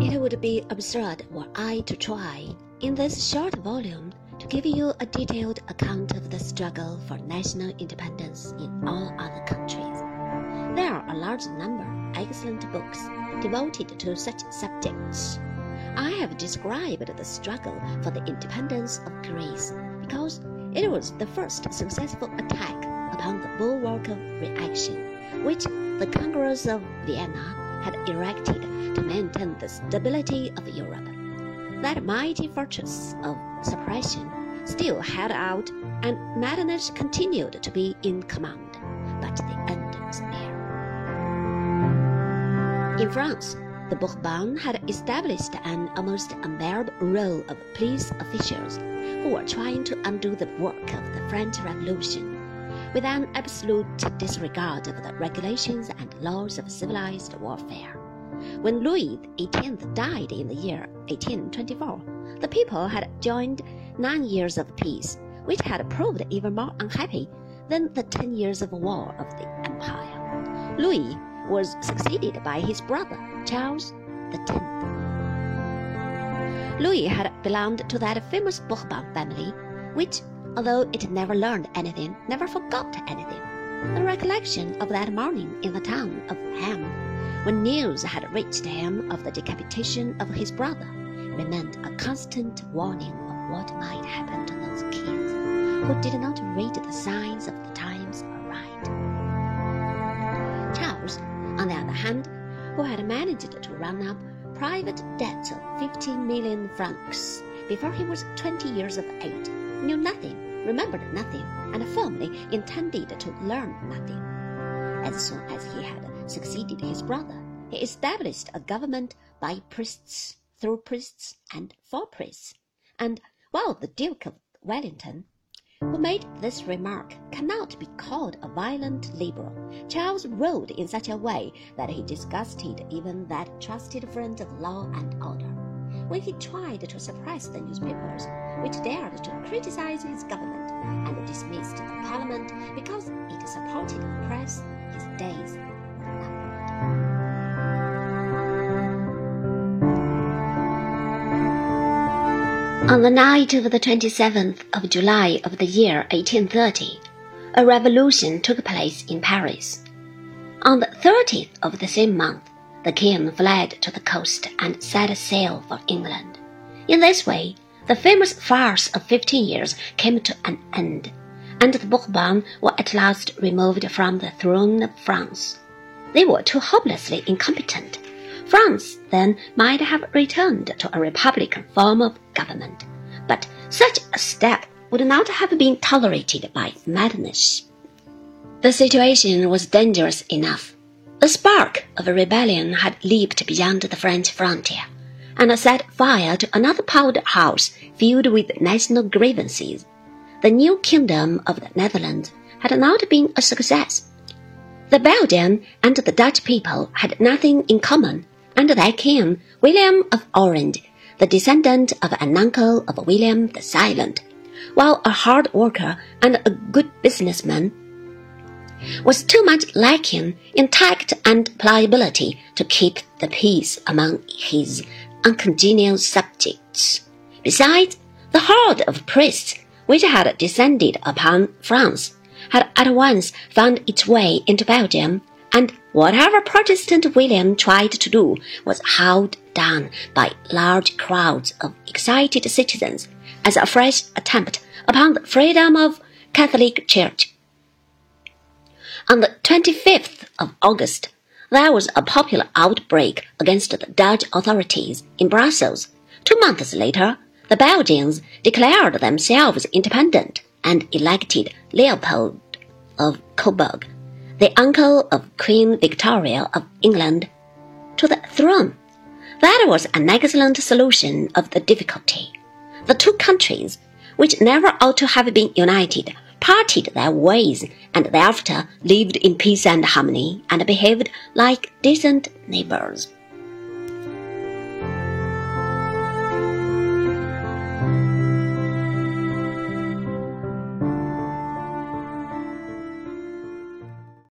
It would be absurd were I to try, in this short volume, to give you a detailed account of the struggle for national independence in all other countries. There are a large number of excellent books devoted to such subjects. I have described the struggle for the independence of Greece because it was the first successful attack upon the bulwark of reaction which the Congress of Vienna had erected to maintain the stability of Europe. That mighty fortress of suppression still held out, and Metternich continued to be in command, but the end was near. In France, the Bourbons had established an almost unbearable row of police officials who were trying to undo the work of the French Revolution with an absolute disregard of the regulations and laws of civilized warfare. When Louis XVIII died in the year 1824, the people had joined nine years of peace, which had proved even more unhappy than the ten years of war of the empire. Louis was succeeded by his brother, Charles X. Louis had belonged to that famous Bourbon family, which although it never learned anything, never forgot anything. The recollection of that morning in the town of Hamm, when news had reached him of the decapitation of his brother, remained a constant warning of what might happen to those kids who did not read the signs of the times aright. Charles, on the other hand, who had managed to run up private debts of 15 million francs before he was 20 years of age, knew nothing remembered nothing, and firmly intended to learn nothing. As soon as he had succeeded his brother, he established a government by priests, through priests, and for priests. And while the Duke of Wellington, who made this remark, cannot be called a violent liberal, Charles ruled in such a way that he disgusted even that trusted friend of law and order when he tried to suppress the newspapers which dared to criticize his government and dismissed the parliament because it supported the press, his days were numbered. On the night of the 27th of July of the year 1830, a revolution took place in Paris. On the 30th of the same month, the king fled to the coast and set sail for England. In this way, the famous farce of fifteen years came to an end, and the Bourbons were at last removed from the throne of France. They were too hopelessly incompetent. France then might have returned to a republican form of government, but such a step would not have been tolerated by madness. The situation was dangerous enough. A spark of a rebellion had leaped beyond the French frontier, and set fire to another powder house filled with national grievances. The new kingdom of the Netherlands had not been a success. The Belgian and the Dutch people had nothing in common, and their king, William of Orange, the descendant of an uncle of William the Silent, while a hard worker and a good businessman, was too much lacking in tact and pliability to keep the peace among his uncongenial subjects. Besides, the horde of priests which had descended upon France had at once found its way into Belgium, and whatever Protestant William tried to do was howled down by large crowds of excited citizens as a fresh attempt upon the freedom of Catholic Church. On the 25th of August, there was a popular outbreak against the Dutch authorities in Brussels. Two months later, the Belgians declared themselves independent and elected Leopold of Coburg, the uncle of Queen Victoria of England, to the throne. That was an excellent solution of the difficulty. The two countries, which never ought to have been united, parted their ways and thereafter lived in peace and harmony and behaved like decent neighbors.